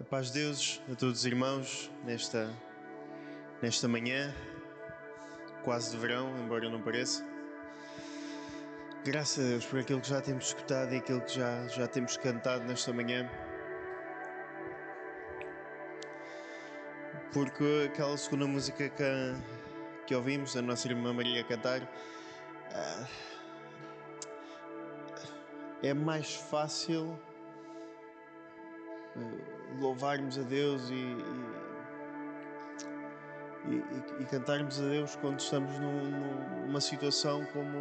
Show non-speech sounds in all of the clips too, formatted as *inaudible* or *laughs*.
A paz de Deus a todos os irmãos nesta, nesta manhã, quase de verão, embora não pareça. Graças a Deus por aquilo que já temos escutado e aquilo que já, já temos cantado nesta manhã. Porque aquela segunda música que, que ouvimos, a nossa irmã Maria cantar, ah, é mais fácil eh, louvarmos a Deus e, e, e, e, cantarmos a Deus quando estamos num, numa situação como,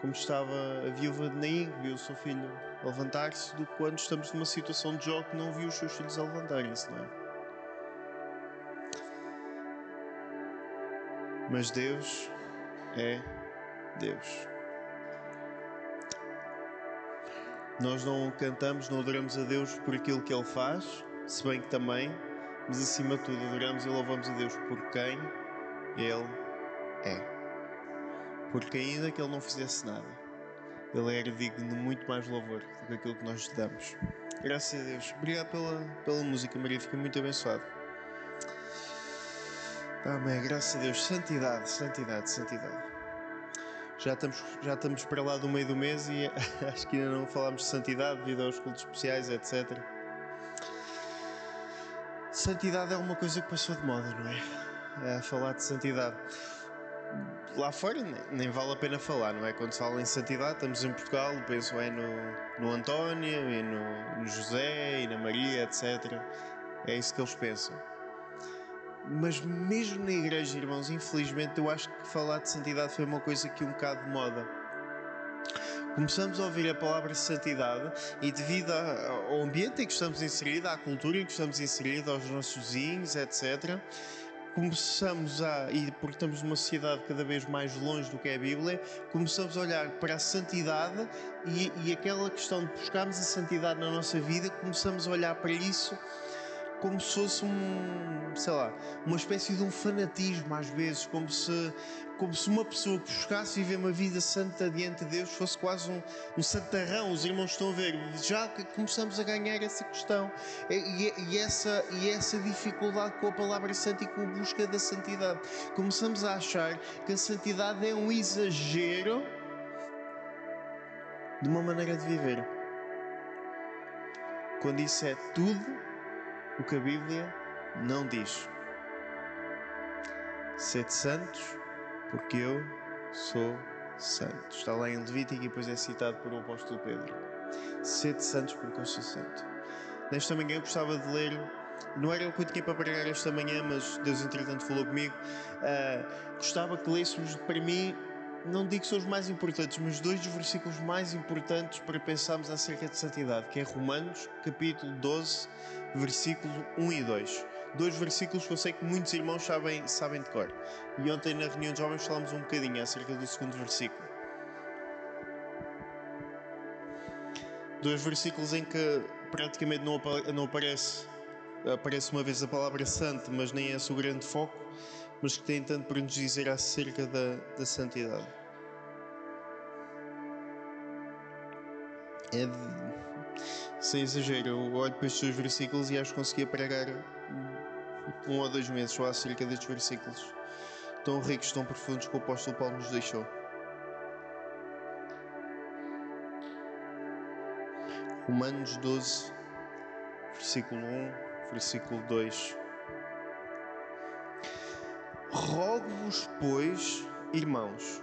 como estava a viúva de Naim, que viu o seu filho levantar-se, do que quando estamos numa situação de jogo que não viu os seus filhos a levantarem-se, não é? Mas Deus é Deus. Nós não cantamos, não adoramos a Deus por aquilo que Ele faz, se bem que também, mas acima de tudo adoramos e louvamos a Deus por quem Ele é. Porque ainda que Ele não fizesse nada, Ele era digno de muito mais louvor do que aquilo que nós lhe damos. Graças a Deus. Obrigado pela, pela música, Maria. Fica muito abençoado. Amém. Graças a Deus. Santidade, santidade, santidade já estamos, já estamos para lá do meio do mês e *laughs* acho que ainda não falámos de santidade devido aos cultos especiais, etc. Santidade é uma coisa que passou de moda, não é? é falar de santidade. Lá fora nem, vale a pena falar, não é? Quando se fala em santidade, estamos em Portugal, penso é no, no António, e no, no José, e na Maria, etc. É isso que eles pensam. Mas mesmo na igreja, irmãos, infelizmente eu acho que falar de santidade foi uma coisa que um bocado de moda. Começamos a ouvir a palavra santidade e devido ao ambiente em que estamos inseridos, à cultura em que estamos inseridos, aos nossos vizinhos, etc., começamos a, e porque estamos numa sociedade cada vez mais longe do que é a Bíblia, começamos a olhar para a santidade e, e aquela questão de buscarmos a santidade na nossa vida, começamos a olhar para isso como se fosse um, sei lá, uma espécie de um fanatismo às vezes, como se, como se uma pessoa que buscasse viver uma vida santa diante de Deus fosse quase um, um santarrão. Os irmãos estão a ver, já começamos a ganhar essa questão e, e, essa, e essa dificuldade com a palavra santa e com a busca da santidade. Começamos a achar que a santidade é um exagero de uma maneira de viver. Quando isso é tudo o que a Bíblia não diz. Sede santos, porque eu sou santo. Está lá em Levítico e depois é citado por o apóstolo Pedro. Sede santos, porque eu sou santo. Nesta manhã eu gostava de ler não era o que eu tinha para pregar esta manhã, mas Deus entretanto falou comigo. Uh, gostava que lêssemos para mim não digo que são os mais importantes, mas dois dos versículos mais importantes para pensarmos acerca de santidade, que é Romanos, capítulo 12, versículo 1 e 2. Dois versículos que eu sei que muitos irmãos sabem, sabem de cor. E ontem na reunião de jovens falámos um bocadinho acerca do segundo versículo. Dois versículos em que praticamente não, não aparece, aparece uma vez a palavra santo, mas nem é o seu grande foco mas que tem tanto para nos dizer acerca da, da santidade. É de, sem exagero, eu olho para estes versículos e acho que conseguia pregar um ou dois meses só acerca destes versículos tão ricos, tão profundos que o apóstolo Paulo nos deixou. Romanos 12, versículo 1, versículo 2. Rogo-vos, pois, irmãos,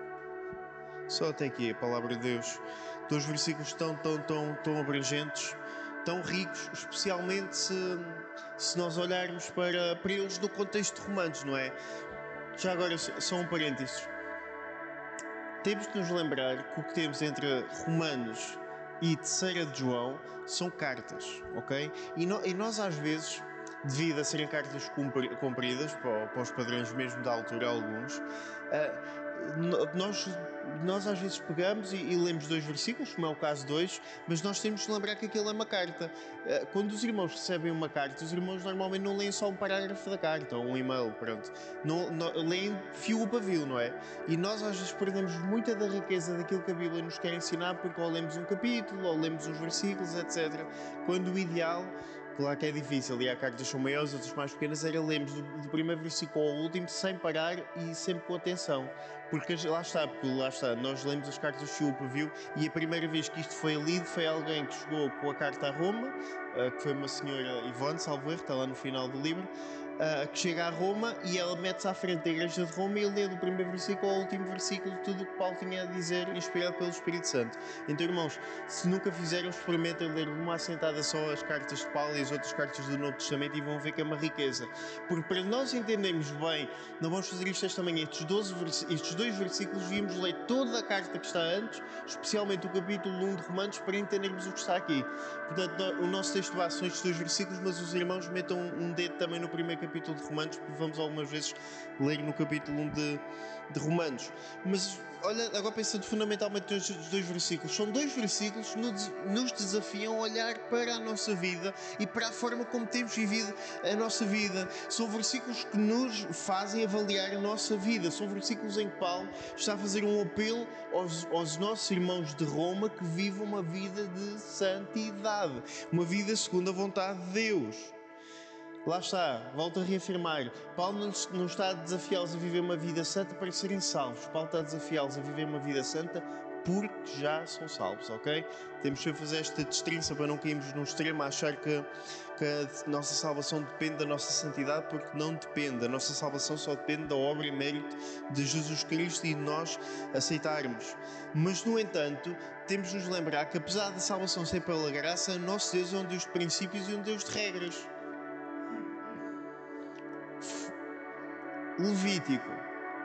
Só até aqui a palavra de Deus. Dois versículos tão, tão, tão, tão abrangentes, tão ricos, especialmente se, se nós olharmos para, para eles no contexto de Romanos, não é? Já agora, só um parênteses. Temos de nos lembrar que o que temos entre Romanos e Terceira de João são cartas, ok? E, no, e nós às vezes devido a serem cartas compridas, para, para os padrões mesmo da altura, alguns. Uh, nós, nós às vezes pegamos e, e, lemos dois versículos, como é o caso hoje, mas nós temos de lembrar que aquilo é uma carta. Eh, quando os irmãos recebem uma carta, os irmãos normalmente não leem só um parágrafo da carta ou um e-mail, pronto. Não, não, leem fio a pavio, não é? E nós às vezes perdemos muita da riqueza daquilo que a Bíblia nos quer ensinar porque ou lemos um capítulo ou lemos uns versículos, etc. Quando o ideal Claro que é difícil e há cartas são maiores, outras mais pequenas, era lemos do, do, primeiro versículo ao último sem parar e sempre com atenção. Porque lá está, porque lá está, nós lemos as cartas do Chupa, viu? E a primeira vez que isto foi lido foi alguém que chegou com a carta a Roma, uh, que foi uma senhora Ivone, salvo erro, está lá no final do livro, uh, que chega a Roma e ela mete-se à frente da igreja de Roma e lê do primeiro versículo ao último versículo tudo o que Paulo tinha a dizer, inspirado pelo Espírito Santo. Então, irmãos, se nunca fizeram, experimentem ler uma assentada só as cartas de Paulo e as outras cartas do Novo Testamento e vão ver que é uma riqueza. Porque para nós entendermos bem, não vamos fazer isto esta manhã, estes, 12, estes dois versículos, vimos ler toda a carta que está antes, especialmente o capítulo 1 de Romanos, para entendermos o que está aqui. Portanto, o nosso texto base são estes dois versículos, mas os irmãos metam um dedo também no primeiro capítulo de Romanos, porque vamos algumas vezes ler no capítulo 1 de, de Romanos. Mas olha, agora pensando fundamentalmente nos dois versículos, são dois versículos que nos desafiam a olhar para a nossa vida e para a forma como temos vivido a nossa vida. São versículos que nos fazem avaliar a nossa vida. São versículos em que Paulo está a fazer um apelo aos, aos nossos irmãos de Roma que vivam uma vida de santidade, uma vida segundo a vontade de Deus. Lá está, volto a reafirmar. Paulo não, não está a desafiá-los a viver uma vida santa para serem salvos. Paulo está a desafiá-los a viver uma vida santa porque já são salvos, ok? Temos que fazer esta distinção para não cairmos num extremo a achar que, que a nossa salvação depende da nossa santidade, porque não depende. A nossa salvação só depende da obra e mérito de Jesus Cristo e de nós aceitarmos. Mas, no entanto, temos de nos lembrar que, apesar da salvação ser pela graça, nosso Deus é um Deus de princípios e um Deus de regras. Levítico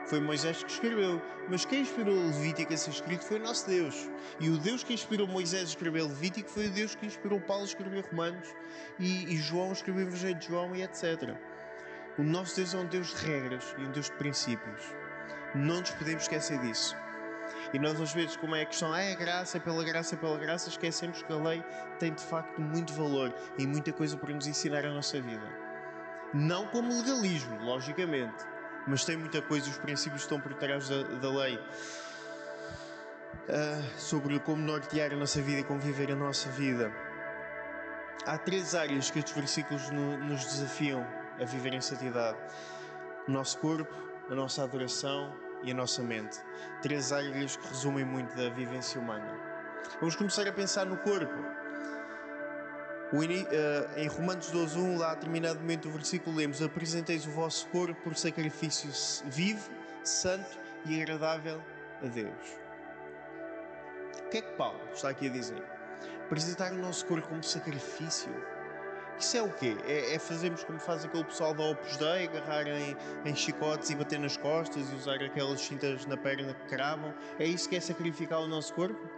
foi Moisés que escreveu, mas quem inspirou Levítico a ser escrito foi o nosso Deus. E o Deus que inspirou Moisés a escrever Levítico foi o Deus que inspirou Paulo a escrever Romanos e, e João a escrever o Evangelho de João e etc. O nosso Deus é um Deus de regras e um Deus de princípios. Não nos podemos esquecer disso. E nós às vezes, como é a questão, ah, é graça, é pela graça, é pela graça, esquecemos que a lei tem de facto muito valor e muita coisa para nos ensinar a nossa vida. Não como legalismo, logicamente, mas tem muita coisa, os princípios estão por trás da, da lei. Uh, sobre como nortear a nossa vida e como viver a nossa vida. Há três áreas que estes versículos no, nos desafiam a viver em santidade: o nosso corpo, a nossa adoração e a nossa mente. Três áreas que resumem muito da vivência humana. Vamos começar a pensar no corpo. Uh, em Romanos 12.1, lá a determinado momento do versículo, lemos: Apresenteis o vosso corpo por sacrifício vivo, santo e agradável a Deus. O que é que Paulo está aqui a dizer? Apresentar o nosso corpo como sacrifício. Isso é o quê? É, é fazermos como faz aquele pessoal da Opus Dei, agarrar em, em, chicotes e bater nas costas e usar aquelas cintas na perna que cravam? É isso que é sacrificar o nosso corpo?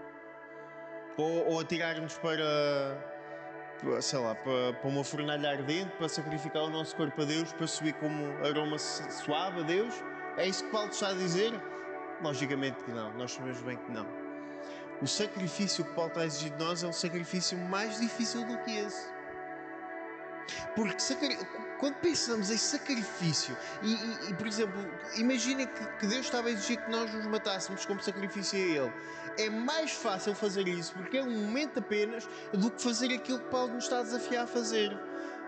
Ou, ou atirar-nos para sei lá, para, para uma fornalha ardente, para sacrificar o nosso corpo a Deus, para subir como aroma suave a Deus? É isso que Paulo está a dizer? Logicamente que não, nós sabemos bem que não. O sacrifício que Paulo está a exigir de nós é um sacrifício mais difícil do que esse. Porque quando pensamos em sacrifício, e, e, e por exemplo, imaginem que, que, Deus estava a exigir que nós nos matássemos como sacrifício a Ele. É mais fácil fazer isso, porque é um momento apenas, do que fazer aquilo que Paulo nos está a desafiar a fazer.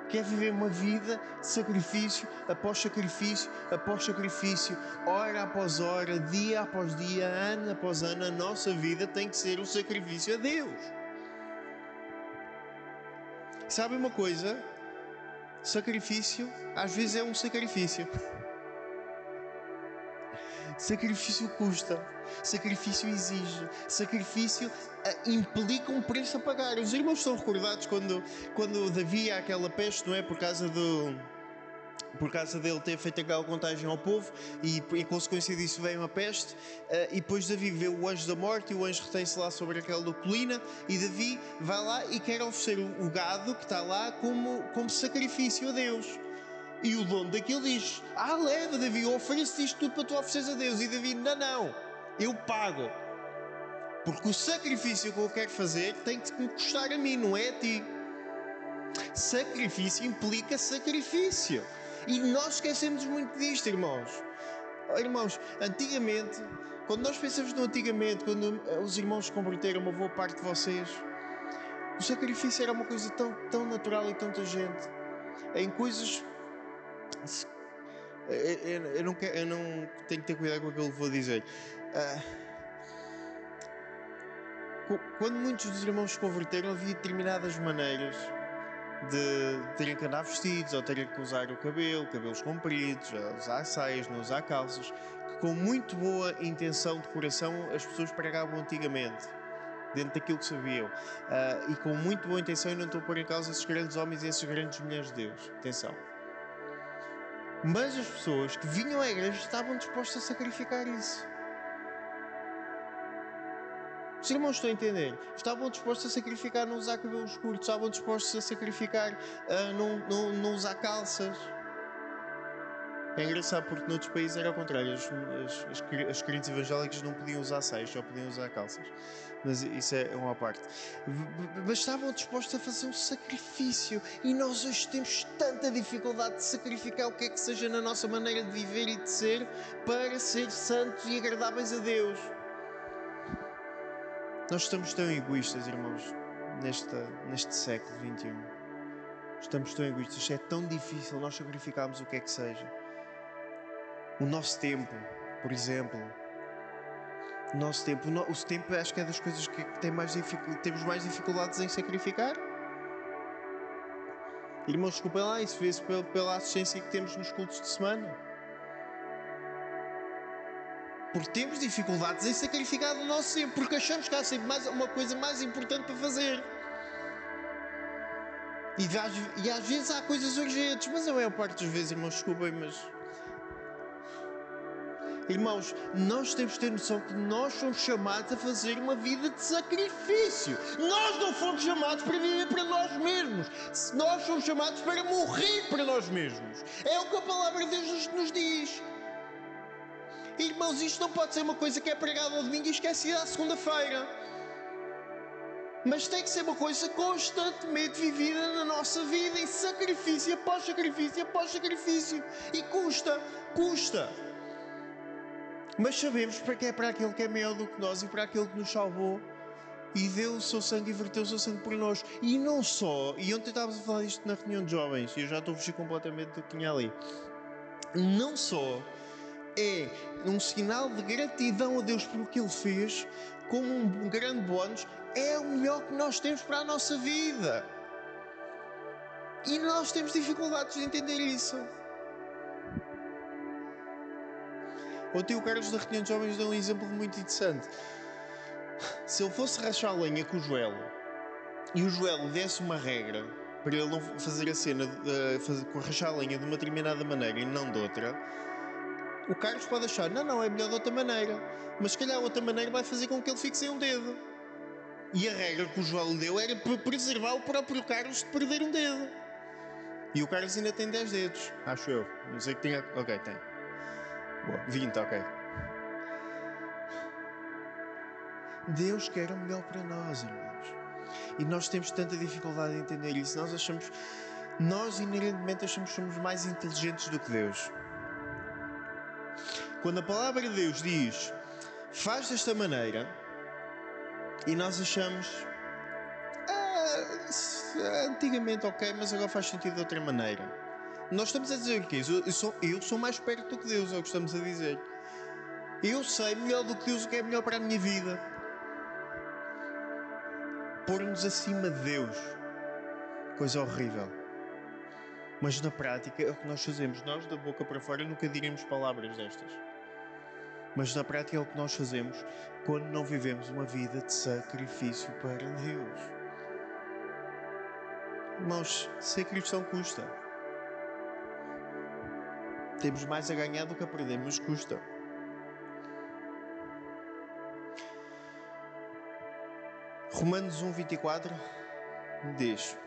Que é viver uma vida de sacrifício após sacrifício após sacrifício, hora após hora, dia após dia, ano após ano. A nossa vida tem que ser um sacrifício a Deus. Sabe uma coisa? Sacrifício, às vezes é um sacrifício. Sacrifício custa, sacrifício exige, sacrifício uh, implica um preço a pagar. Os irmãos estão recordados quando, quando Davi aquela peste, não é? Por causa do, por causa dele ter feito aquela contagem ao povo e em consequência disso veio uma peste. Uh, e depois Davi vê o anjo da morte e o anjo retém-se lá sobre aquela colina e Davi vai lá e quer oferecer o gado que está lá como, como sacrifício a Deus. E o dono daquilo diz ah leva Davi, ofereço isto tudo para tu ofereceres a Deus. E Davi, não, não eu pago. Porque o sacrifício que eu quero fazer tem que me custar a mim, não é a ti. Sacrifício implica sacrifício e nós esquecemos muito disto, irmãos. Oh, irmãos, antigamente, quando nós pensamos no antigamente, quando os irmãos se converteram, uma boa parte de vocês, o sacrifício era uma coisa tão, tão natural e tanta gente. Em coisas. Eu, eu, não, quero, eu não tenho que ter cuidado com aquilo que vou dizer. Uh, quando muitos dos irmãos se converteram, havia determinadas maneiras de terem que andar vestidos ou terem que usar o cabelo, cabelos compridos, usar saias, não usar calças, que com muito boa intenção de coração as pessoas pregavam antigamente, dentro daquilo que sabiam. Uh, e com muito boa intenção, e não estou a pôr em causa esses grandes homens e essas grandes mulheres de Deus. Atenção. Mas as pessoas que vinham à igreja estavam dispostas a sacrificar isso. Os irmãos estão a entender? Estavam dispostos a sacrificar não usar cabelos curtos, estavam dispostos a sacrificar uh, não, não, não usar calças. É engraçado porque noutros países era ao contrário, as, as, as, as evangélicas não podiam usar seios, só podiam usar calças. Mas isso é uma parte. Mas estavam dispostos a fazer um sacrifício e nós hoje temos tanta dificuldade de sacrificar o que é que seja na nossa maneira de viver e de ser para ser santos e agradáveis a Deus. Nós estamos tão egoístas, irmãos, nesta, neste século XXI. Estamos tão egoístas. É tão difícil nós sacrificarmos o que é que seja. O nosso tempo, por exemplo. O nosso tempo. O, no, o tempo acho que é das coisas que, que tem mais temos mais dificuldades em sacrificar. Irmãos, desculpem lá, isso vê-se pela, pela assistência que temos nos cultos de semana. Porque temos dificuldades em sacrificar o nosso tempo, porque achamos que há sempre mais, uma coisa mais importante para fazer. E, e às vezes há coisas urgentes, mas a maior parte das vezes, irmãos, desculpem, mas. Irmãos, nós temos de ter noção que nós somos chamados a fazer uma vida de sacrifício. Nós não fomos chamados para viver para nós mesmos. Nós somos chamados para morrer para nós mesmos. É o que a palavra de Deus nos diz. Irmãos, isto não pode ser uma coisa que é pregada ao domingo e esquecida à segunda-feira. Mas tem que ser uma coisa constantemente vivida na nossa vida, em sacrifício após sacrifício após sacrifício. E custa, custa. Mas sabemos para que é para aquele que é maior do que nós e para aquele que nos salvou e deu o seu sangue e verteu o seu sangue por nós. E não só, e ontem estávamos a falar disto na reunião de jovens, e eu já estou a fugir completamente do que tinha ali. Não só é um sinal de gratidão a Deus por o que Ele fez, como um grande bónus, é o melhor que nós temos para a nossa vida. E nós temos dificuldades de entender isso. Ontem o Carlos da Reunião de Jovens deu um exemplo muito interessante. Se ele fosse rachar lenha com o Joel e o Joel desse uma regra para ele não fazer a cena de, fazer, rachar a lenha de uma determinada maneira e não de outra, o Carlos pode achar, não, não, é melhor de outra maneira. Mas se calhar outra maneira vai fazer com que ele fique sem um dedo. E a regra que o João deu era para preservar o próprio Carlos de perder um dedo. E o Carlos ainda tem 10 dedos, acho eu. Não sei que tinha. Ok, tem. Boa, 20, ok. Deus quer o melhor para nós, irmãos. E nós temos tanta dificuldade em entender isso. Nós achamos. Nós inerentemente achamos que somos mais inteligentes do que Deus. Quando a palavra de Deus diz faz desta maneira e nós achamos ah, antigamente ok, mas agora faz sentido de outra maneira. Nós estamos a dizer o quê? Eu sou, eu sou mais perto do que Deus, é o que estamos a dizer. Eu sei melhor do que Deus o que é melhor para a minha vida. Pôr-nos acima de Deus. Coisa horrível. Mas na prática é o que nós fazemos. Nós, da boca para fora, nunca diremos palavras destas. Mas na prática é o que nós fazemos quando não vivemos uma vida de sacrifício para Deus. Irmãos, ser cristão custa. Temos mais a ganhar do que a perder, mas custa. Romanos 1, 24 diz: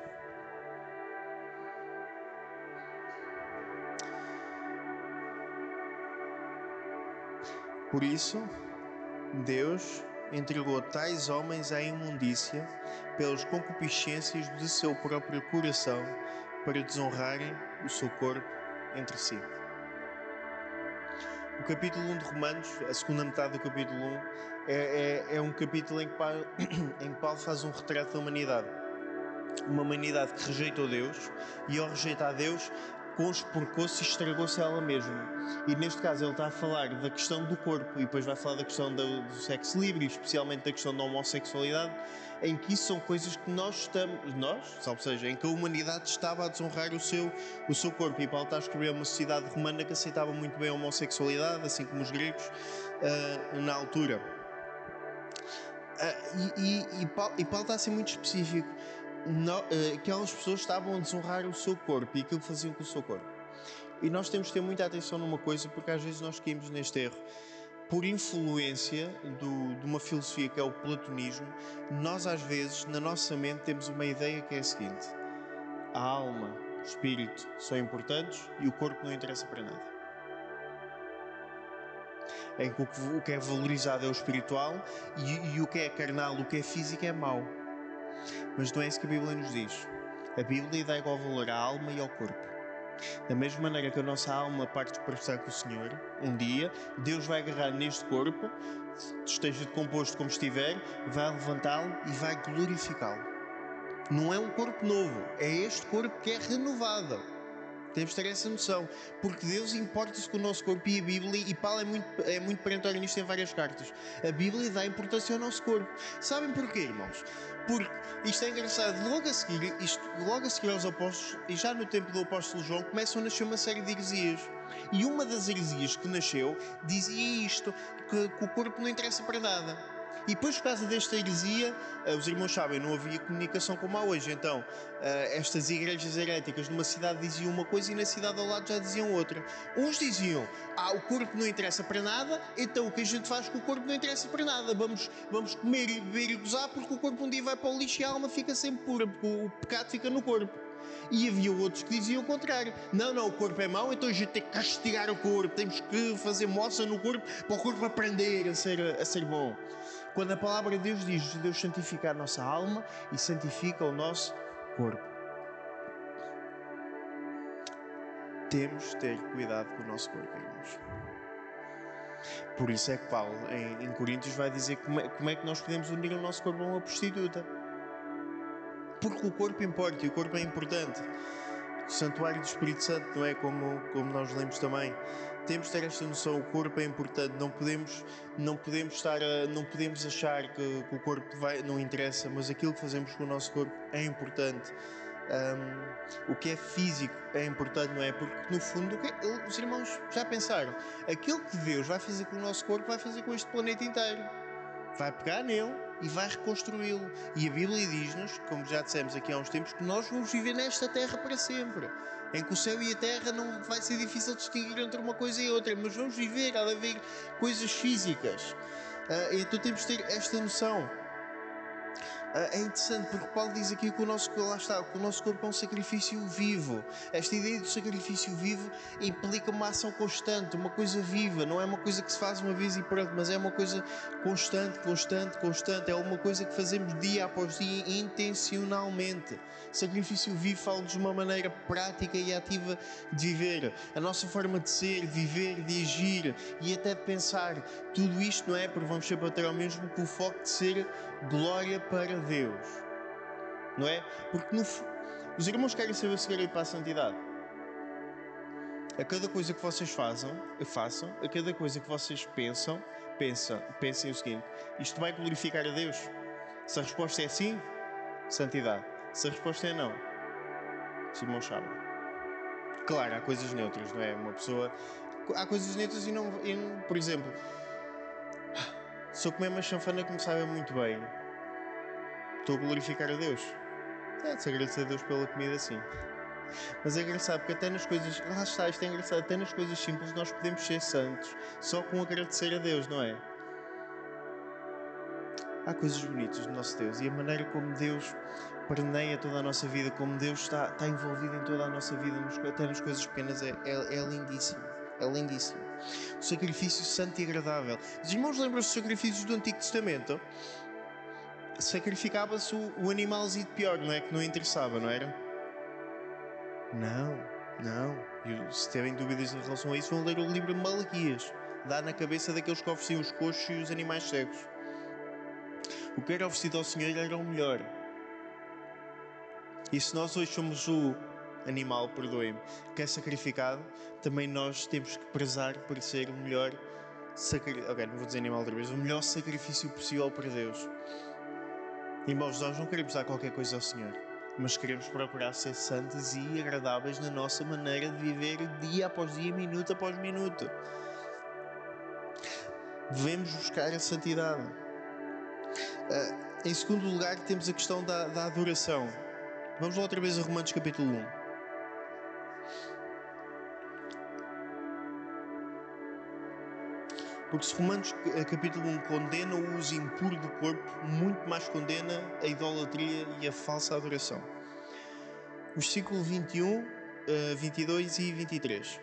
Por isso, Deus entregou tais homens à imundícia pelas concupiscências de seu próprio coração para desonrarem o seu corpo entre si. O capítulo 1 de Romanos, a segunda metade do capítulo 1, é, é, é um capítulo em que, Paulo, *coughs* em que Paulo faz um retrato da humanidade. Uma humanidade que rejeitou Deus e, ao rejeitar Deus, conspurcou-se e estragou-se ela mesma. E neste caso ele está a falar da questão do corpo e depois vai falar da questão do, do sexo livre, especialmente da questão da homossexualidade, em que isso são coisas que nós estamos, nós, ou seja, em que a humanidade estava a desonrar o seu, o seu corpo. E Paulo está a escrever uma sociedade romana que aceitava muito bem a homossexualidade, assim como os gregos, uh, na altura. Uh, e, e, e, Paulo, e Paulo está a ser muito específico não, uh, aquelas pessoas estavam a desonrar o seu corpo e aquilo que faziam com o seu corpo. E nós temos de ter muita atenção numa coisa, porque às vezes nós caímos neste erro. Por influência do, de uma filosofia que é o platonismo, nós às vezes, na nossa mente, temos uma ideia que é a seguinte: a alma, o espírito são importantes e o corpo não interessa para nada em que o que é valorizado é o espiritual e, e, o que é carnal, o que é físico é mau. Mas não é isso que a Bíblia nos diz. A Bíblia dá igual valor à alma e ao corpo. Da mesma maneira que a nossa alma parte para estar com o Senhor, um dia Deus vai agarrar neste corpo, esteja decomposto como estiver, vai levantá-lo e vai glorificá-lo. Não é um corpo novo, é este corpo que é renovado. Temos de ter essa noção, porque Deus importa-se com o nosso corpo e a Bíblia, e Paulo é muito, é muito perentório nisto em várias cartas. A Bíblia dá importância ao nosso corpo. Sabem porquê, irmãos? Porque isto é engraçado, logo a seguir, isto, logo a seguir aos apóstolos, e já no tempo do apóstolo João, começam a nascer uma série de heresias. E uma das heresias que nasceu dizia isto: que, que o corpo não interessa para nada. E depois, por causa desta heresia, eh, os irmãos sabem, não havia comunicação como há hoje. Então, eh, estas igrejas heréticas numa cidade diziam uma coisa e na cidade ao lado já diziam outra. Uns diziam, ah, o corpo não interessa para nada, então o que a gente faz com o corpo não interessa para nada. Vamos, vamos comer e beber e gozar porque o corpo um dia vai para o lixo e a alma fica sempre pura, porque o pecado fica no corpo. E havia outros que diziam o contrário. Não, não, o corpo é mau, então a gente tem que castigar o corpo, temos que fazer moça no corpo para o corpo aprender a ser, a ser bom. Quando a palavra de Deus diz Deus santifica a nossa alma e santifica o nosso corpo. Temos de ter cuidado com o nosso corpo, irmãos. Por isso é que Paulo, em, em Coríntios, vai dizer como é, como é que nós podemos unir o nosso corpo a uma prostituta. Porque o corpo importa e o corpo é importante. O santuário do Espírito Santo, não é? Como, como nós lemos também temos de ter esta noção, o corpo é importante, não podemos, não podemos estar a, não podemos achar que, que, o corpo vai, não interessa, mas aquilo que fazemos com o nosso corpo é importante. Um, o que é físico é importante, não é? Porque no fundo que, os irmãos já pensaram, aquilo que Deus vai fazer com o nosso corpo vai fazer com este planeta inteiro. Vai pegar nele e vai reconstruí-lo. E a Bíblia diz-nos, como já dissemos aqui há uns tempos, que nós vamos viver nesta terra para sempre em que o céu e a terra não vai ser difícil distinguir entre uma coisa e outra, mas vamos viver, há de haver coisas físicas. Uh, então temos de ter esta noção. É interessante porque Paulo diz aqui que o nosso, lá está, que o nosso corpo é um sacrifício vivo. Esta ideia do sacrifício vivo implica uma ação constante, uma coisa viva. Não é uma coisa que se faz uma vez e pronto, mas é uma coisa constante, constante, constante. É uma coisa que fazemos dia após dia intencionalmente. Sacrifício vivo fala-nos de uma maneira prática e ativa de viver. A nossa forma de ser, viver, de agir e até de pensar. Tudo isto não é porque vamos sempre bater ao mesmo com o foco de ser glória para Deus. Não é? Porque no, os irmãos querem saber o segredo para a santidade. A cada coisa que vocês façam, façam, a cada coisa que vocês pensam, pensam, pensem o seguinte: isto vai glorificar a Deus? Se a resposta é sim, santidade. Se a resposta é não, os irmãos sabem. Claro, há coisas neutras, não é? Uma pessoa. Há coisas neutras e não. E, por exemplo, se eu comer uma chanfana me sabe muito bem, estou a glorificar a Deus. É se agradecer a Deus pela comida, sim. Mas é engraçado porque até nas coisas. Lá está, isto é engraçado. Até nas coisas simples nós podemos ser santos só com agradecer a Deus, não é? Há coisas bonitas do nosso Deus e a maneira como Deus permeia toda a nossa vida, como Deus está, está envolvido em toda a nossa vida, até nas coisas pequenas, é, é, é lindíssimo. É lindíssimo. O sacrifício santo e agradável. Os irmãos lembram-se dos sacrifícios do Antigo Testamento? Sacrificava-se o, o animalzinho pior, não é? Que não interessava, não era? Não, não. E se tiverem dúvidas em relação a isso, vão ler o livro de Malaquias. Dá na cabeça daqueles que ofereciam os coxos e os animais cegos. O que era oferecido ao Senhor era o melhor. E se nós hoje somos o animal, perdoem-me, que é sacrificado, também nós temos que prezar por ser o melhor sacrifício. Ok, não vou dizer animal outra vez, o melhor sacrifício possível para Deus. Irmãos, nós não queremos dar qualquer coisa ao Senhor, mas queremos procurar ser santos e agradáveis na nossa maneira de viver dia após dia, minuto após minuto. Devemos buscar a santidade. Uh, em segundo lugar, temos a questão da, da adoração. Vamos lá outra vez a Romanos capítulo 1. Porque se Romanos eh, capítulo 1 condena o uso impuro do corpo, muito mais condena a idolatria e a falsa adoração. Versículo 21, 22 e 23.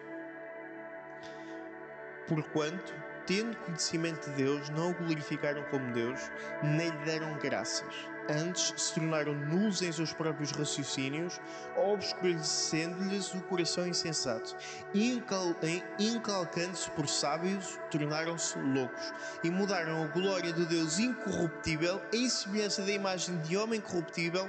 Porquanto, tendo conhecimento de Deus, não o glorificaram como Deus, nem lhe deram graças. Antes se tornaram nulos em seus próprios raciocínios, obscurecendo-lhes o coração insensato. Incal Incalcando-se por sábios, tornaram-se loucos e mudaram a glória do Deus incorruptível em semelhança da imagem de homem corruptível,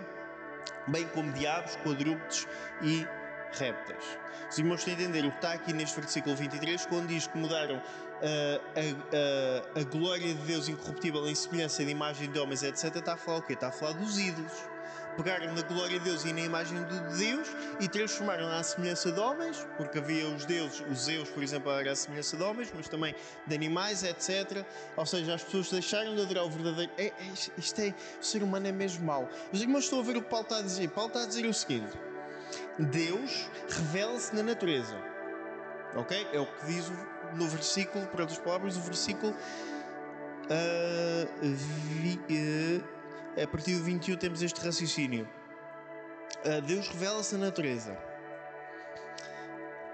bem como diabos, quadrúpedes e répteis. Os irmãos a entender o que está aqui neste versículo 23, quando diz que mudaram a, a, a, glória de Deus incorruptível em semelhança de imagem de homens, etc. Está a falar o quê? Está a falar dos ídolos. Pegaram na glória de Deus e na imagem de Deus e transformaram à semelhança de homens, porque havia os deuses, os Zeus, por exemplo, era a semelhança de homens, mas também de animais, etc. Ou seja, as pessoas deixaram de adorar o verdadeiro. É, é, isto é, o ser humano é mesmo mau. Os irmãos estão a ver o que Paulo está a dizer. Paulo está a dizer o seguinte Deus revela-se na natureza. Ok? É o que diz no versículo, por outras palavras, o versículo. Uh, vi, uh, a partir do 21 temos este raciocínio. Uh, Deus revela-se na natureza.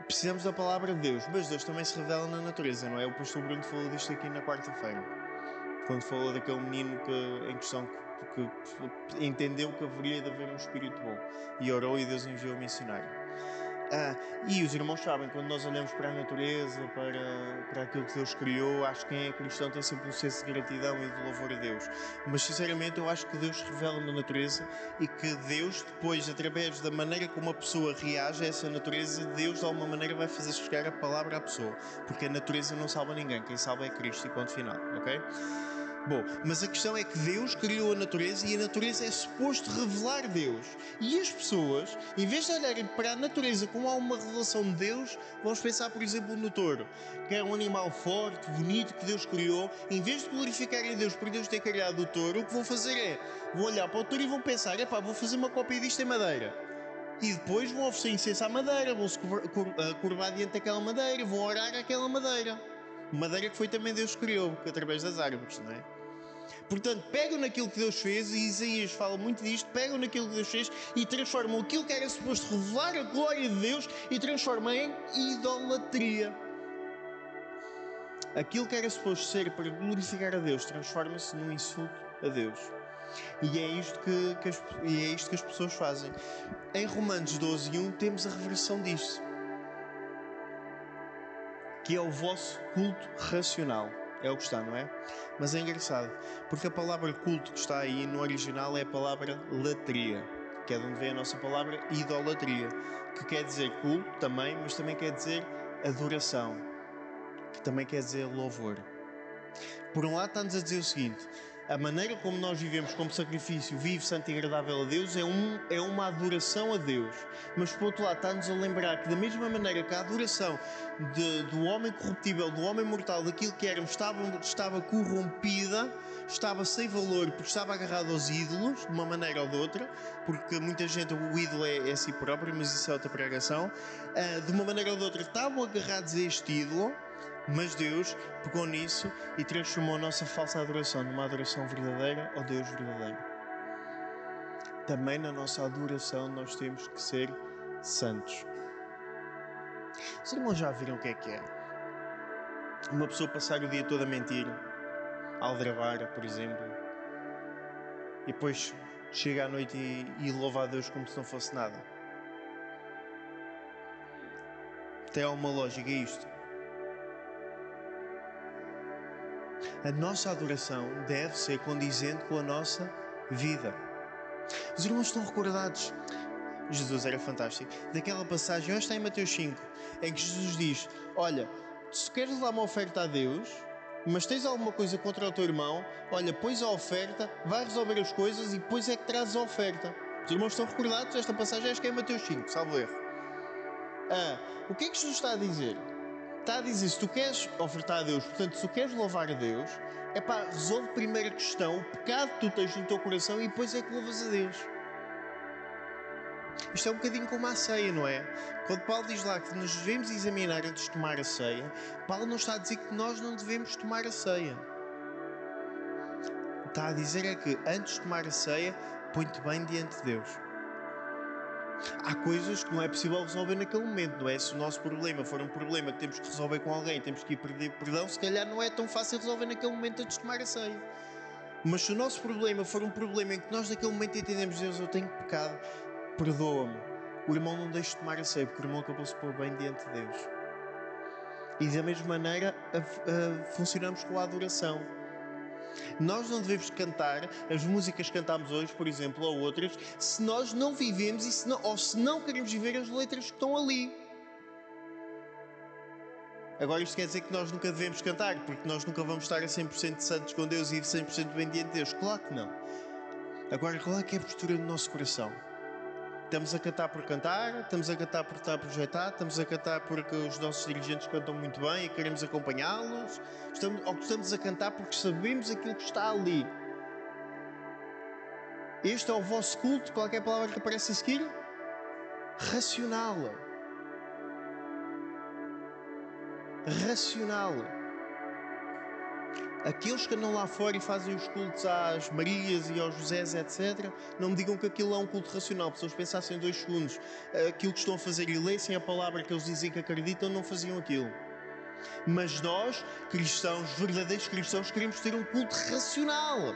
Precisamos da palavra de Deus, mas Deus também se revela na natureza, não é? O pastor Bruno falou disto aqui na quarta-feira, quando falou daquele menino que, em questão que porque entendeu que haveria de haver um espírito bom e orou e Deus enviou o missionário. Ah, e os irmãos sabem, quando nós olhamos para a natureza, para, para aquilo que Deus criou, acho que quem é cristão tem sempre um senso de gratidão e de louvor a Deus. Mas sinceramente, eu acho que Deus revela na natureza e que Deus, depois, através da maneira como a pessoa reage a essa natureza, Deus de alguma maneira vai fazer chegar a palavra à pessoa. Porque a natureza não salva ninguém, quem salva é Cristo e ponto final, ok? Bom, mas a questão é que Deus criou a natureza e a natureza é suposto revelar Deus. E as pessoas, em vez de olharem para a natureza como há uma revelação de Deus, vamos pensar, por exemplo, no touro, que é um animal forte, bonito, que Deus criou. Em vez de glorificarem Deus por Deus ter criado o touro, o que vão fazer é, vão olhar para o touro e vão pensar, epá, vou fazer uma cópia disto em madeira. E depois vão oferecer incenso à madeira, vão se curvar diante daquela madeira, vão orar aquela madeira. Madeira que foi também Deus que criou, através das árvores, não é? Portanto, pegam naquilo que Deus fez, e Isaías fala muito disto, pegam naquilo que Deus fez e transformam aquilo que era suposto revelar a glória de Deus e transformam em idolatria. Aquilo que era suposto ser para glorificar a Deus transforma-se num insulto a Deus. E é isto que, que as, e é isto que as pessoas fazem. Em Romanos 12 e 1 temos a reversão disto. Que é o vosso culto racional. É o que está, não é? Mas é engraçado, porque a palavra culto que está aí no original é a palavra latria, que é de onde vem a nossa palavra idolatria, que quer dizer culto também, mas também quer dizer adoração, que também quer dizer louvor. Por um lado, está-nos a dizer o seguinte: a maneira como nós vivemos como sacrifício vivo, santo e agradável a Deus é, um, é uma adoração a Deus. Mas por outro lado, está-nos a lembrar que, da mesma maneira que a adoração de, do homem corruptível, do homem mortal, daquilo que éramos, estava, estava corrompida, estava sem valor porque estava agarrado aos ídolos, de uma maneira ou de outra, porque muita gente, o ídolo é, é si próprio, mas isso é outra pregação. Uh, de uma maneira ou de outra, estavam agarrados a este ídolo mas Deus pegou nisso e transformou a nossa falsa adoração numa adoração verdadeira ao Deus verdadeiro. Também na nossa adoração nós temos que ser santos. Os irmãos já viram o que é que é? Uma pessoa passar o dia todo a mentir, a aldrabar, por exemplo, e depois chega à noite e, e louva a Deus como se não fosse nada. Tem uma lógica isto. A nossa adoração deve ser condizente com a nossa vida. Os irmãos estão recordados. Jesus era fantástico. Daquela passagem, hoje está em Mateus 5, em que Jesus diz: Olha, se queres dar uma oferta a Deus, mas tens alguma coisa contra o teu irmão, olha, pões a oferta, vai resolver as coisas e depois é que trazes a oferta. Os irmãos estão recordados? Esta passagem acho que é em Mateus 5, salvo erro. Ah, o que é que Jesus está a dizer? Está a dizer: se tu queres ofertar a Deus, portanto, se tu queres louvar a Deus, é pá, resolve primeiro a questão, o pecado que tu tens no teu coração e depois é que louvas a Deus. Isto é um bocadinho como a ceia, não é? Quando Paulo diz lá que nos devemos examinar antes de tomar a ceia, Paulo não está a dizer que nós não devemos tomar a ceia. Está a dizer é que antes de tomar a ceia, põe-te bem diante de Deus. Há coisas que não é possível resolver naquele momento, não é? Se o nosso problema for um problema que temos que resolver com alguém, temos que ir pedir perdão, se calhar não é tão fácil resolver naquele momento antes de tomar a ceia. Mas se o nosso problema for um problema em que nós naquele momento entendemos, Deus, eu tenho pecado, perdoa-me. O irmão não deixa de tomar a ceia, porque o irmão acabou-se por bem diante de Deus. E da mesma maneira a, a, funcionamos com a adoração. Nós não devemos cantar as músicas que cantamos hoje, por exemplo, ou outras, se nós não vivemos e se não, ou se não queremos viver as letras que estão ali. Agora, isto quer dizer que nós nunca devemos cantar, porque nós nunca vamos estar a 100% santos com Deus e 100% bem diante de Deus. Claro que não. Agora, qual é que é a postura do nosso coração? Estamos a cantar por cantar, estamos a cantar por estar projetado, estamos a cantar porque os nossos dirigentes cantam muito bem e queremos acompanhá-los, estamos, ou estamos a cantar porque sabemos aquilo que está ali. Este é o vosso culto, qualquer palavra que aparece a seguir? Racional. Racional aqueles que andam lá fora e fazem os cultos às Marias e aos Josés, etc., não me digam que aquilo é um culto racional. Pessoas pensassem dois segundos aquilo que estão a fazer e lessem a palavra que eles dizem que acreditam, não faziam aquilo. Mas nós, cristãos, verdadeiros cristãos, queremos ter um culto racional.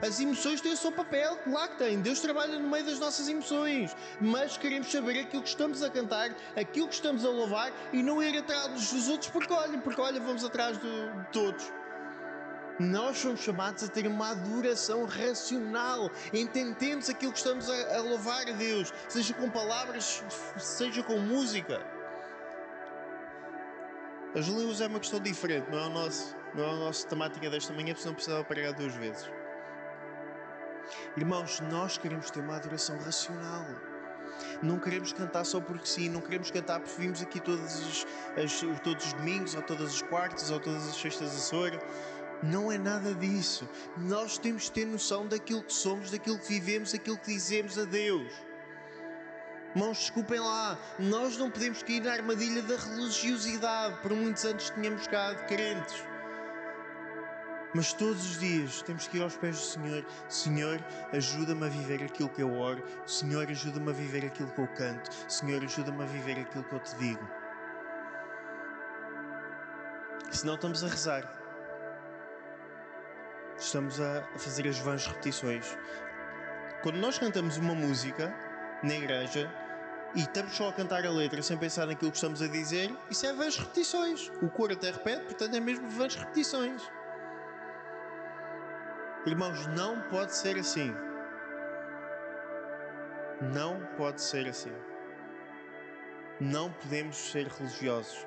As emoções têm o seu papel, claro que têm. Deus trabalha no meio das nossas emoções. Mas queremos saber aquilo que estamos a cantar, aquilo que estamos a louvar e não ir atrás dos outros, porque olha, porque olha, vamos atrás de, de todos. Nós somos chamados a ter uma adoração racional. Entendemos aquilo que estamos a, a louvar a Deus, seja com palavras, seja com música. As línguas é uma questão diferente, não é o nosso, não é a nossa temática desta manhã, porque não precisava pregar duas vezes. Irmãos, nós queremos ter uma adoração racional. Não queremos cantar só porque sim, não queremos cantar porque vimos aqui todos os, todos os domingos, ou todas as quartas, ou todas as sextas a Soura. Não é nada disso. Nós temos de ter noção daquilo que somos, daquilo que vivemos, daquilo que dizemos a Deus. Mãos, desculpem lá, nós não podemos cair na armadilha da religiosidade. Por muitos anos tínhamos de crentes. Mas todos os dias temos que ir aos pés do Senhor. Senhor, ajuda-me a viver aquilo que eu oro. Senhor, ajuda-me a viver aquilo que eu canto. Senhor, ajuda-me a viver aquilo que eu te digo. Senão estamos a rezar estamos a, fazer as vãs repetições. Quando nós cantamos uma música na igreja e estamos só a cantar a letra sem pensar naquilo que estamos a dizer, isso é vãs repetições. O coro até repete, portanto é mesmo vãs repetições. Irmãos, não pode ser assim. Não pode ser assim. Não podemos ser religiosos,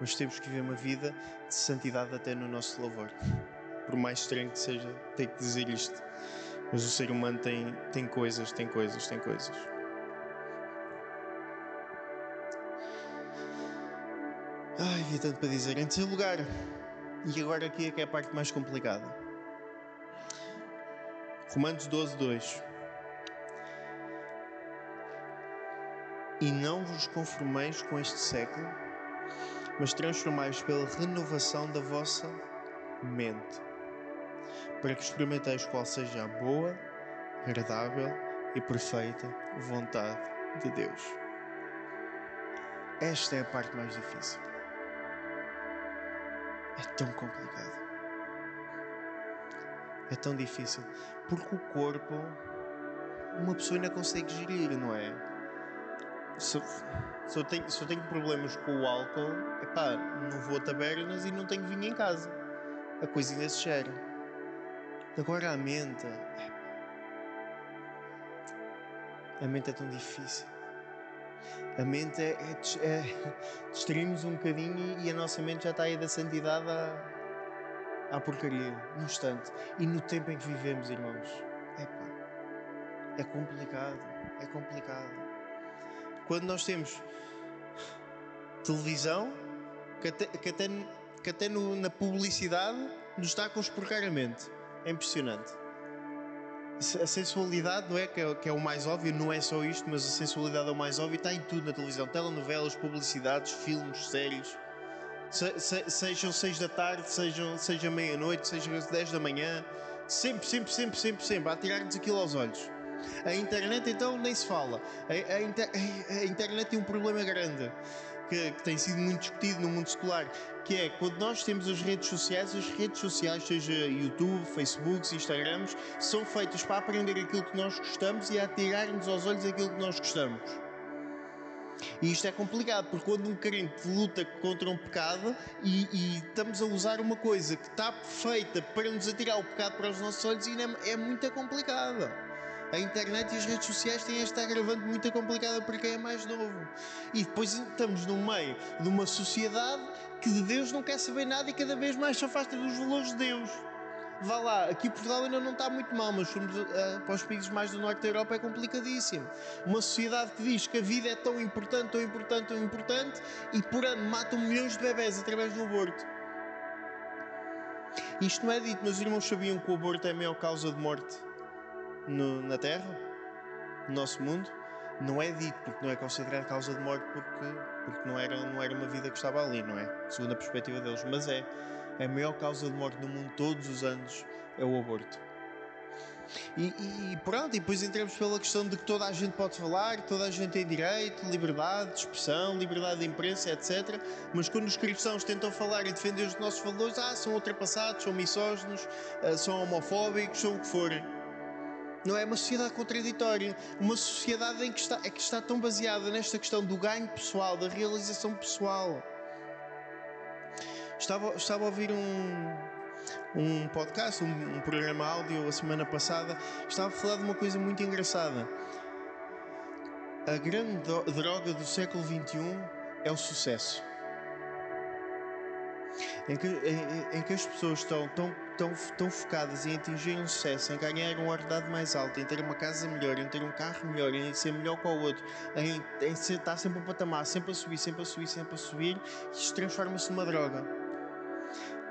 mas temos que viver uma vida de santidade até no nosso louvor. Por mais estranho que seja ter que dizer isto. Mas o ser humano tem, tem coisas, tem coisas, tem coisas. Ai, havia tanto para dizer. Em terceiro lugar, e agora aqui é que é a parte mais complicada. Romanos 12, 2. E não vos conformeis com este século, mas transformais pela renovação da vossa mente, para que experimenteis qual seja a boa, agradável e perfeita vontade de Deus. Esta é a parte mais difícil. É tão complicado. É tão difícil. Porque o corpo, uma pessoa ainda consegue gerir, não é? Se, se, eu tenho, se eu tenho problemas com o álcool, epá, não vou a tabernas e não tenho vinho em casa. A coisa ainda se gera. Agora a mente. A mente é tão difícil. A mente é, é, é distraímos um bocadinho e a nossa mente já está aí da santidade à, à porcaria, no instante. E no tempo em que vivemos, irmãos, é complicado, é complicado. Quando nós temos televisão, que até, que até, que até no, na publicidade nos está a conspurcar a mente. É impressionante a sensualidade não é que, é que, é o mais óbvio, não é só isto, mas a sensualidade é o mais óbvio, está em tudo na televisão: telenovelas, publicidades, filmes, séries. Se, se, sejam seis da tarde, sejam, seja meia-noite, sejam dez da manhã, sempre, sempre, sempre, sempre, sempre, a tirar-nos aquilo aos olhos. A internet então nem se fala. A, a, inter, *laughs* a internet tem um problema grande que, que, tem sido muito discutido no mundo escolar, que é quando nós temos as redes sociais, as redes sociais, seja YouTube, Facebook, Instagrams, são feitas para aprender aquilo que nós gostamos e a tirar-nos aos olhos aquilo que nós gostamos. E isto é complicado, porque quando um crente luta contra um pecado e, e, estamos a usar uma coisa que está feita para nos atirar o pecado para os nossos olhos, é, é muito complicado. A internet e as redes sociais têm esta agravante muito complicada para quem é mais novo. E depois estamos no meio de uma sociedade que de Deus não quer saber nada e cada vez mais se afasta dos valores de Deus. Vá lá, aqui Portugal ainda não está muito mal, mas somos, uh, para os países mais do norte da Europa é complicadíssimo. Uma sociedade que diz que a vida é tão importante, tão importante, tão importante e por ano matam milhões de bebés através do aborto. Isto não é dito, os irmãos sabiam que o aborto é a maior causa de morte no, na Terra, no nosso mundo, não é dito porque não é considerado causa de morte porque, porque não, era, não era uma vida que estava ali, não é? Segundo a perspectiva deles, mas é. A maior causa de morte no mundo todos os anos é o aborto. E, e, pronto, e depois entramos pela questão de que toda a gente pode falar, toda a gente tem direito, liberdade de expressão, liberdade de imprensa, etc. Mas quando os cristãos tentam falar e defender os nossos valores, ah, são ultrapassados, são misóginos, ah, são homofóbicos, são o que forem. Não é uma sociedade contraditória, uma sociedade em que está, é que está tão baseada nesta questão do ganho pessoal, da realização pessoal. Estava, estava a ouvir um, um podcast, um, um programa áudio a semana passada, estava a falar de uma coisa muito engraçada. A grande droga do século XXI é o sucesso. Em que, em, em que as pessoas estão tão tão, tão focadas em atingir um sucesso, em ganhar uma ordenado mais alto, em ter uma casa melhor, em ter um carro melhor, em ser melhor que o outro, em, em ser, estar sempre a patamar, sempre a subir, sempre a subir, sempre a subir, isto transforma-se numa droga.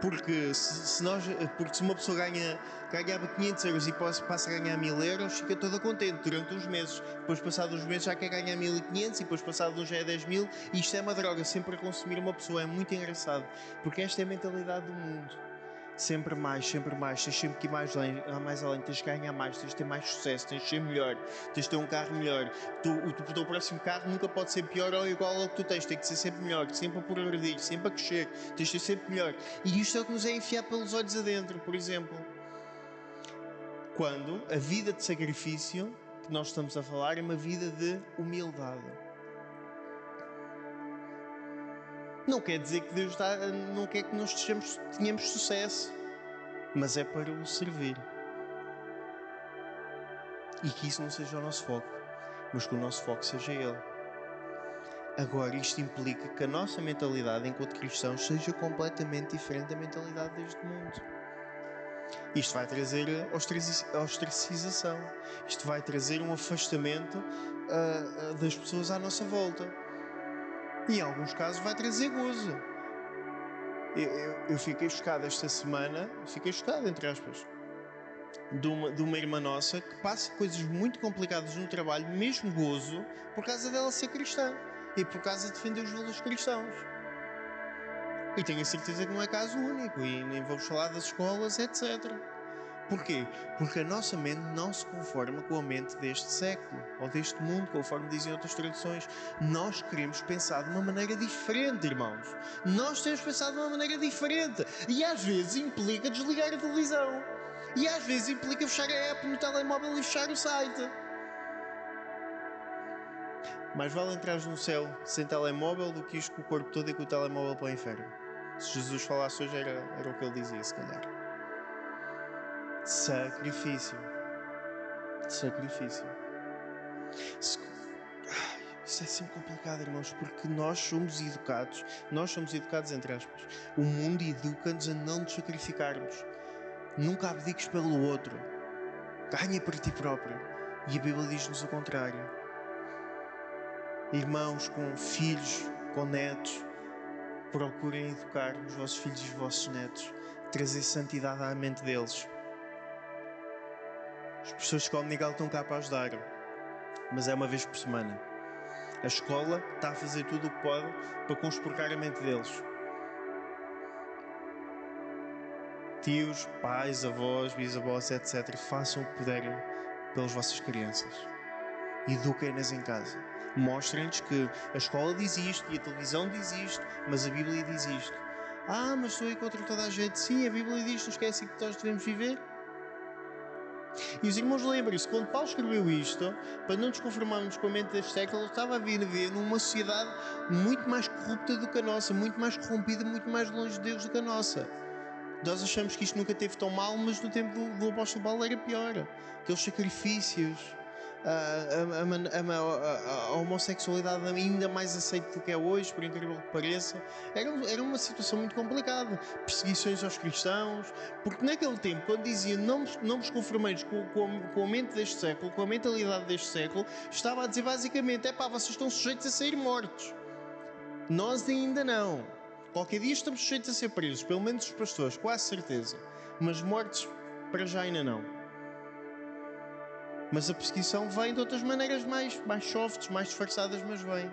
Porque se, se, nós, porque se uma pessoa ganha, ganhava 500 euros e passa a ganhar 1000 euros, fica toda contente durante uns meses. Depois, passados uns meses, já quer ganhar 1500 e depois, passados uns já é 10 mil. Isto é uma droga, sempre a consumir uma pessoa. É muito engraçado, porque esta é a mentalidade do mundo sempre mais, sempre mais, tens sempre que ir mais além, mais além, tens que ganhar mais, tens de ter mais sucesso, tens de ser melhor, tens de ter um carro melhor. Tu, o, o teu próximo carro nunca pode ser pior ou igual ao que tu tens, tem que ser sempre melhor, sempre a progredir, sempre a crescer, tens de ser sempre melhor. E isto é o que nos é enfiado pelos olhos adentro, por exemplo. Quando a vida de sacrifício que nós estamos a falar é uma vida de humildade. Não quer dizer que Deus dá, não quer que nós tenhamos, tenhamos sucesso, mas é para o servir. E que isso não seja o nosso foco, mas que o nosso foco seja Ele. Agora, isto implica que a nossa mentalidade enquanto cristãos seja completamente diferente da mentalidade deste mundo. Isto vai trazer ostracização. Isto vai trazer um afastamento uh, das pessoas à nossa volta. Em alguns casos vai trazer gozo. Eu, eu, eu fiquei chocado esta semana, fiquei chocado, entre aspas, de uma, de uma irmã nossa que passa coisas muito complicadas no trabalho, mesmo gozo, por causa dela ser cristã e por causa de defender os valores cristãos. E tenho a certeza que não é caso único, e nem vamos falar das escolas, etc. Porquê? Porque a nossa mente não se conforma com a mente deste século ou deste mundo, conforme dizem outras traduções. Nós queremos pensar de uma maneira diferente, irmãos. Nós temos pensado de uma maneira diferente e às vezes implica desligar a televisão. E às vezes implica fechar a app no telemóvel e fechar o site. Mais vale entrar no céu sem telemóvel do que ir com o corpo todo e com o telemóvel para o inferno. Se Jesus falasse hoje, era, era o que ele dizia, se calhar. Sacrifício. Sacrifício. Isso é sempre complicado, irmãos, porque nós somos educados, nós somos educados entre aspas. O mundo educa-nos a não nos sacrificarmos. Nunca abdiques pelo outro. Ganha para ti próprio. E a Bíblia diz-nos o contrário. Irmãos com filhos, com netos, procurem educar os vossos filhos e os vossos netos, trazer santidade à mente deles. As pessoas como Miguel estão cá para ajudar, mas é uma vez por semana. A escola está a fazer tudo o que pode para conspurcar a mente deles. Tios, pais, avós, bisavós, etc., façam o que puderem pelas vossas crianças. Eduquem-nas em casa. Mostrem-lhes que a escola diz isto e a televisão diz isto, mas a Bíblia diz isto. Ah, mas estou aí contra toda a gente. Sim, a Bíblia diz, não esquece que nós devemos viver. E os irmãos lembrem-se, quando Paulo escreveu isto, para não nos conformarmos com a mente deste século, ele estava a vir a ver numa sociedade muito mais corrupta do que a nossa, muito mais corrompida, muito mais longe de Deus do que a nossa. Nós achamos que isto nunca teve tão mal, mas no tempo do, do apóstolo Paulo era pior. Aqueles sacrifícios, a, a, a, homossexualidade ainda mais aceita do que é hoje, por incrível que pareça. Era, era uma situação muito complicada. Perseguições aos cristãos, porque naquele tempo, quando diziam não, não vos conformeis com, com, com a mente deste século, com a mentalidade deste século, estava a dizer basicamente: é pá, vocês estão sujeitos a sair mortos. Nós ainda não. Qualquer dia estamos sujeitos a ser presos, pelo menos os pastores, quase certeza. Mas mortos, para já ainda não. Mas a perseguição vem de outras maneiras mais, mais softs, mais disfarçadas, mas vem.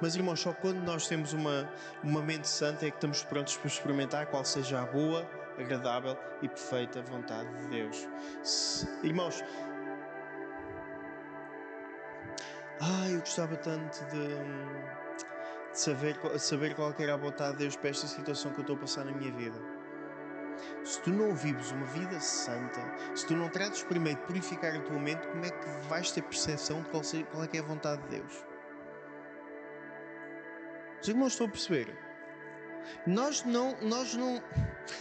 Mas irmãos, só quando nós temos uma, uma mente santa é que estamos prontos para experimentar qual seja a boa, agradável e perfeita vontade de Deus. Se, irmãos, ah, eu gostava tanto de, de saber, saber qual era a vontade de Deus para esta situação que eu estou a passar na minha vida se tu não vives uma vida santa, se tu não tratas primeiro de purificar a tua mente, como é que vais ter percepção de qual, qual é que é a vontade de Deus? Os irmãos estão a perceber? Nós não, nós, não,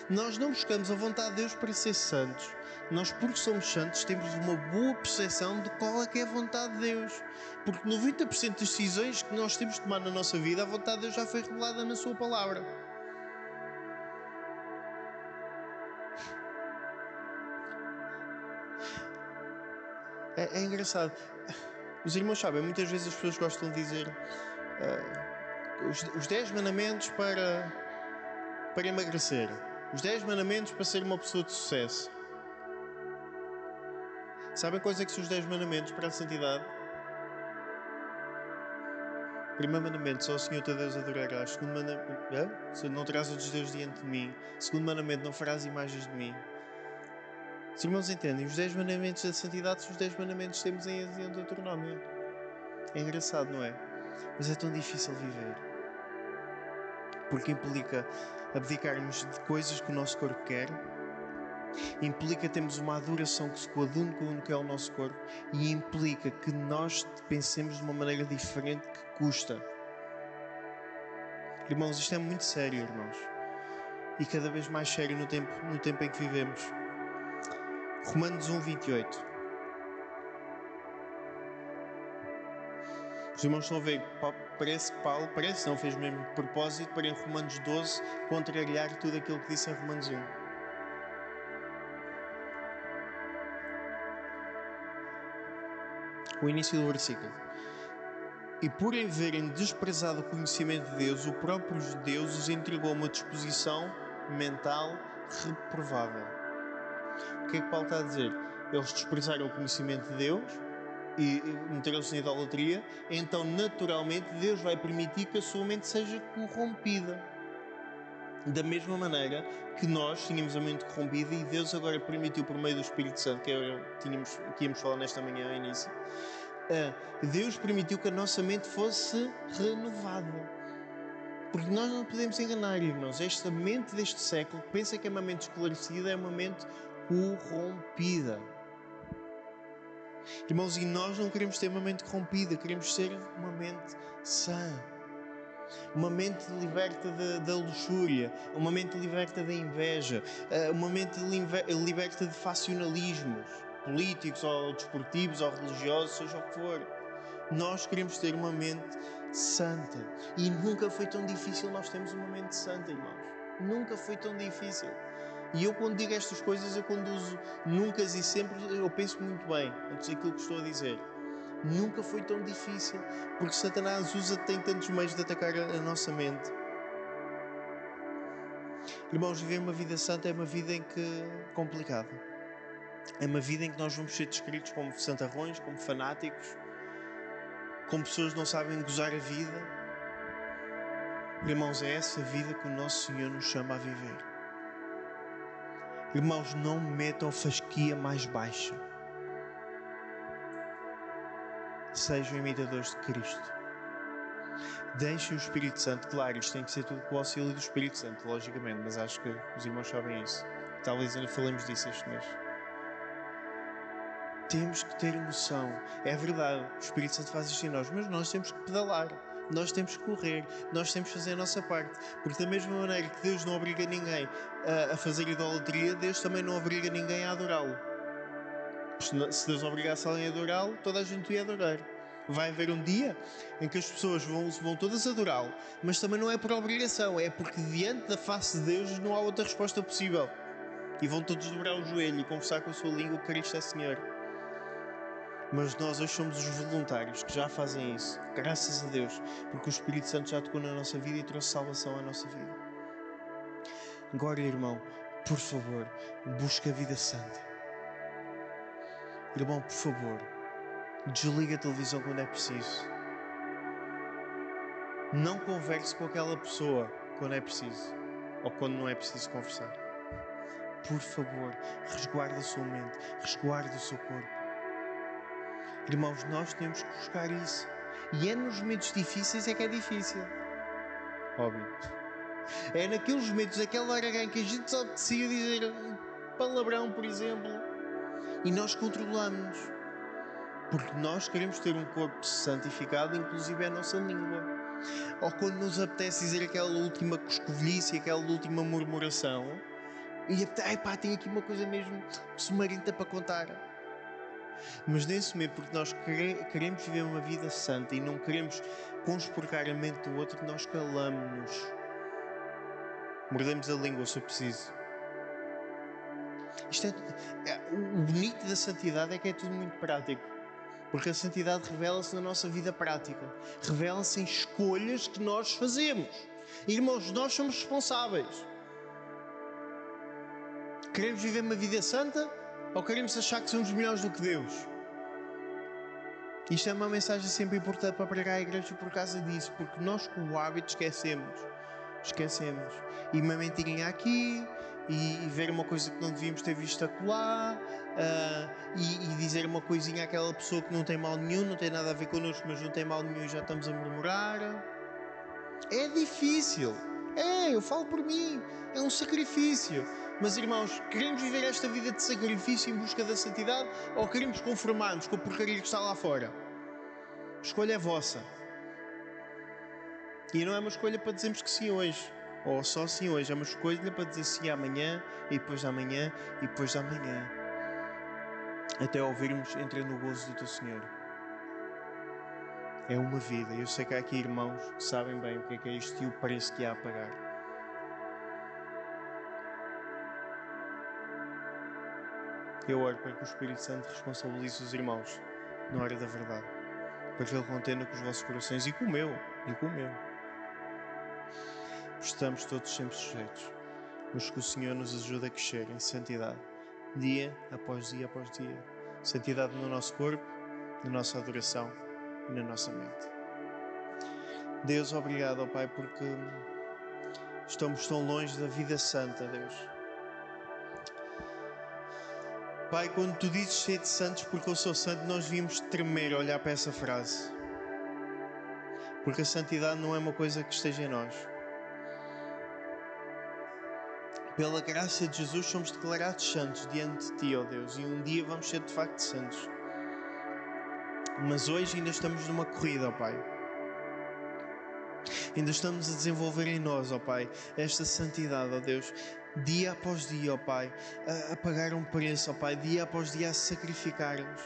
nós não buscamos a vontade de Deus para ser santos. Nós, porque somos santos, temos uma boa percepção de qual é que é a vontade de Deus. Porque 90% das decisões que nós temos de tomar na nossa vida, a vontade de Deus já foi revelada na Sua palavra. É, é engraçado. Os irmãos sabem, muitas vezes as pessoas gostam de dizer uh, os, os 10 mandamentos para, para emagrecer, os 10 mandamentos para ser uma pessoa de sucesso. Sabem quais é que são os 10 mandamentos para a santidade? Primeiro mandamento, só o Senhor teu Deus adorarás. Segundo mandamento, não terás outros deuses diante de mim. Segundo mandamento, não farás imagens de mim. Os irmãos entendem, os 10 mandamentos da santidade são os 10 mandamentos que temos em Deuteronômio. É engraçado, não é? Mas é tão difícil viver. Porque implica abdicarmos de coisas que o nosso corpo quer, implica termos uma adoração que se coadune com o que é o nosso corpo e implica que nós pensemos de uma maneira diferente que custa. Irmãos, isto é muito sério, irmãos. E cada vez mais sério no tempo, no tempo em que vivemos. Romanos 1, 28. Os irmãos estão a ver, parece que Paulo, parece, não fez o mesmo propósito para em Romanos 12 contrariar tudo aquilo que disse em Romanos 1. O início do versículo. E por haverem desprezado o conhecimento de Deus, o próprio Deus os entregou a uma disposição mental reprovável o que é que Paulo está a dizer? Eles desprezaram o conhecimento de Deus e meteram-se na idolatria, então naturalmente Deus vai permitir que a sua mente seja corrompida. Da mesma maneira que nós tínhamos a mente corrompida e Deus agora permitiu por meio do Espírito Santo, que, era, tínhamos, que íamos falar nesta manhã ao início, uh, Deus permitiu que a nossa mente fosse renovada. Porque nós não podemos enganar, irmãos. Esta mente deste século que pensa que é uma mente esclarecida é uma mente corrompida. Irmãos, e nós não queremos ter uma mente corrompida, queremos ser uma mente sã. Uma mente liberta da, luxúria, uma mente liberta da inveja, eh, uma mente liberta de faccionalismos políticos ou desportivos ou religiosos, seja o que for. Nós queremos ter uma mente santa. E nunca foi tão difícil nós termos uma mente santa, irmãos. Nunca foi tão difícil. E eu, quando digo estas coisas, eu uso nunca e sempre, eu penso muito bem antes daquilo que estou a dizer. Nunca foi tão difícil, porque Satanás usa, tem tantos meios de atacar a, a nossa mente. Irmãos, viver uma vida santa é uma vida em que complicada. É uma vida em que nós vamos ser descritos como santarrões, como fanáticos, como pessoas que não sabem gozar a vida. Irmãos, é essa vida que o nosso Senhor nos chama a viver. Irmãos, não metam fasquia mais baixa. Sejam imitadores de Cristo. Deixem o Espírito Santo, claro, isto tem que ser tudo com o auxílio do Espírito Santo, logicamente, mas acho que os irmãos sabem isso. Talvez ainda falemos disso este mês. Temos que ter emoção. É verdade, o Espírito Santo faz isto em nós, mas nós temos que pedalar nós temos que correr, nós temos que fazer a nossa parte. Porque, da mesma maneira que Deus não obriga ninguém a, a fazer idolatria, Deus também não obriga ninguém a adorá-lo. Se Deus obrigasse alguém a adorá-lo, toda a gente ia adorar. Vai haver um dia em que as pessoas vão, vão todas adorá-lo, mas também não é por obrigação, é porque diante da face de Deus não há outra resposta possível. E vão todos dobrar o joelho e conversar com a sua língua Cristo é Senhor. Mas nós hoje somos os voluntários que já fazem isso, graças a Deus, porque o Espírito Santo já tocou na nossa vida e trouxe salvação à nossa vida. Agora, irmão, por favor, busca a vida santa. Irmão, por favor, desliga a televisão quando é preciso. Não converse com aquela pessoa quando é preciso ou quando não é preciso conversar. Por favor, resguarde a sua mente, resguarde o seu corpo. Irmãos, nós temos que buscar isso. E é nos momentos difíceis é que é difícil. Óbvio. É naqueles momentos, aquela hora em que a gente só decide dizer um palavrão, por exemplo, e nós controlamos. Porque nós queremos ter um corpo santificado, inclusive a nossa língua. Ou quando nos apetece dizer aquela última coscovilhice, aquela última murmuração, e ai pá, tem aqui uma coisa mesmo sumarenta para contar mas nesse momento, porque nós queremos viver uma vida santa e não queremos conspurcar a mente do outro, nós calamos-nos. Mordemos a língua se preciso. Isto é, é, o bonito da santidade é que é tudo muito prático. Porque a santidade revela-se na nossa vida prática, revela-se em escolhas que nós fazemos. Irmãos, nós somos responsáveis. Queremos viver uma vida santa? Ou queremos achar que somos melhores do que Deus? Isto é uma mensagem sempre importante para pregar a igreja por causa disso, porque nós com o hábito esquecemos. Esquecemos. E uma mentirinha aqui, e, e ver uma coisa que não devíamos ter visto acolá, uh, e, e, dizer uma coisinha àquela pessoa que não tem mal nenhum, não tem nada a ver connosco, mas não tem mal nenhum e já estamos a murmurar. É difícil. É, eu falo por mim. É um sacrifício. Mas irmãos, queremos viver esta vida de sacrifício em busca da santidade ou queremos conformar-nos com a porcaria que está lá fora? A escolha é vossa. E não é uma escolha para dizermos que sim hoje, ou só sim hoje, é uma escolha para dizer sim amanhã, e depois de amanhã, e depois de amanhã. Até ouvirmos entra no gozo do teu Senhor. É uma vida. Eu sei que há aqui irmãos que sabem bem o que é, que é isto e o preço que há a pagar. Eu oro para que o Espírito Santo responsabilize os irmãos na hora da verdade, para que Ele contenda com os vossos corações e com o meu, e com o meu. Estamos todos sempre sujeitos, mas que o Senhor nos ajude a crescer em santidade, dia após dia após dia. Santidade no nosso corpo, na nossa adoração e na nossa mente. Deus, obrigado, ó Pai, porque estamos tão longe da vida santa, Deus. Pai, quando tu dizes ser de santos porque eu sou santo, nós devíamos tremer olhar para essa frase. Porque a santidade não é uma coisa que esteja em nós. Pela graça de Jesus somos declarados santos diante de Ti, ó Deus, e um dia vamos ser de facto santos. Mas hoje ainda estamos numa corrida, ó Pai. Ainda estamos a desenvolver em nós, ó Pai, esta santidade, ó Deus, dia após dia, ó Pai, a, a pagar um preço, ó Pai, dia após dia a sacrificar-nos,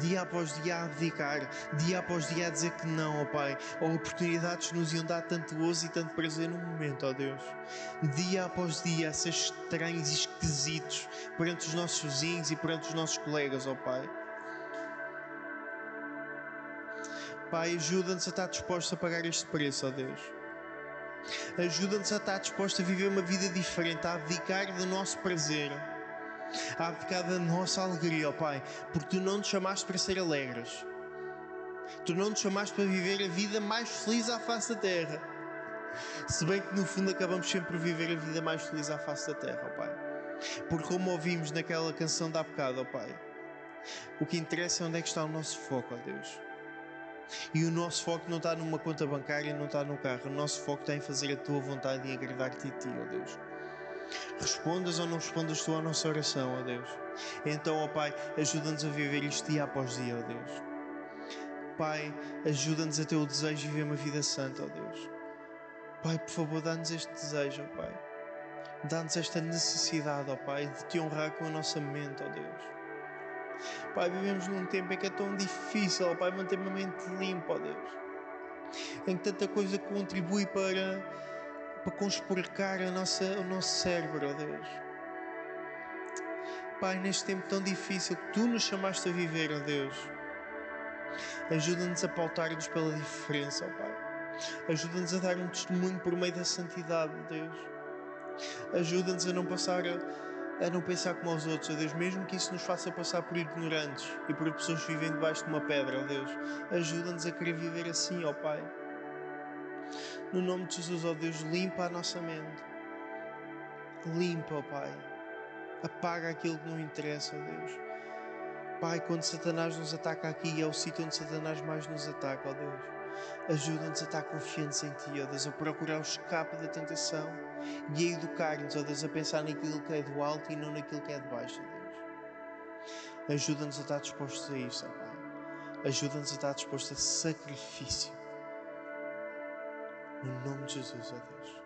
dia após dia a abdicar, dia após dia a dizer que não, ó Pai, a oportunidades nos iam dar tanto gozo e tanto prazer no momento, ó Deus, dia após dia a ser estranhos e esquisitos perante os nossos vizinhos e perante os nossos colegas, ó Pai. Pai, ajuda-nos a estar dispostos a pagar este preço, ó Deus. Ajuda-nos a estar dispostos a viver uma vida diferente, a abdicar do nosso prazer, a abdicar da nossa alegria, ó Pai, porque tu não nos chamaste para ser alegres. Tu não nos chamaste para viver a vida mais feliz à face da terra. Se bem que no fundo acabamos sempre por viver a vida mais feliz à face da terra, ó Pai. Porque como ouvimos naquela canção da bocado, ó Pai, o que interessa é onde é que está o nosso foco, ó Deus. E o nosso foco não está numa conta bancária, não está no carro. O nosso foco está em fazer a tua vontade e agradar-te a ti, ó Deus. Respondas ou não respondas tu à nossa oração, ó Deus. Então, ó Pai, ajuda-nos a viver isto dia após dia, ó Deus. Pai, ajuda-nos a ter o desejo de viver uma vida santa, ó Deus. Pai, por favor, dá-nos este desejo, ó Pai. Dá-nos esta necessidade, ó Pai, de te honrar com a nossa mente, ó Deus. Pai, vivemos num tempo em que é tão difícil, Pai, manter uma mente limpa, ó Deus. Em que tanta coisa contribui para, para conspurcar a nossa, o nosso cérebro, ó Deus. Pai, neste tempo tão difícil que Tu nos chamaste a viver, ó Deus. Ajuda-nos a pautar-nos pela diferença, ó Pai. Ajuda-nos a dar um testemunho por meio da santidade, Deus. Ajuda-nos a não passar a a não pensar como aos outros, ó Deus, mesmo que isso nos faça passar por ignorantes e por pessoas que vivem debaixo de uma pedra, ó Deus. Ajuda-nos a querer viver assim, ó Pai. No nome de Jesus, ó Deus, limpa a nossa mente. Limpa, ó Pai. Apaga aquilo que não interessa, ó Deus. Pai, quando Satanás nos ataca aqui, é o sítio onde Satanás mais nos ataca, ó Deus. Ajuda-nos a estar confiantes em Ti, ó Deus, a procurar o escape da tentação e a educar-nos, ó Deus, a pensar naquilo que é do alto e não naquilo que é de baixo, ó Deus. Ajuda-nos a estar dispostos a isso, ó Pai. Ajuda-nos a estar dispostos a sacrifício. No nome de Jesus, ó Deus.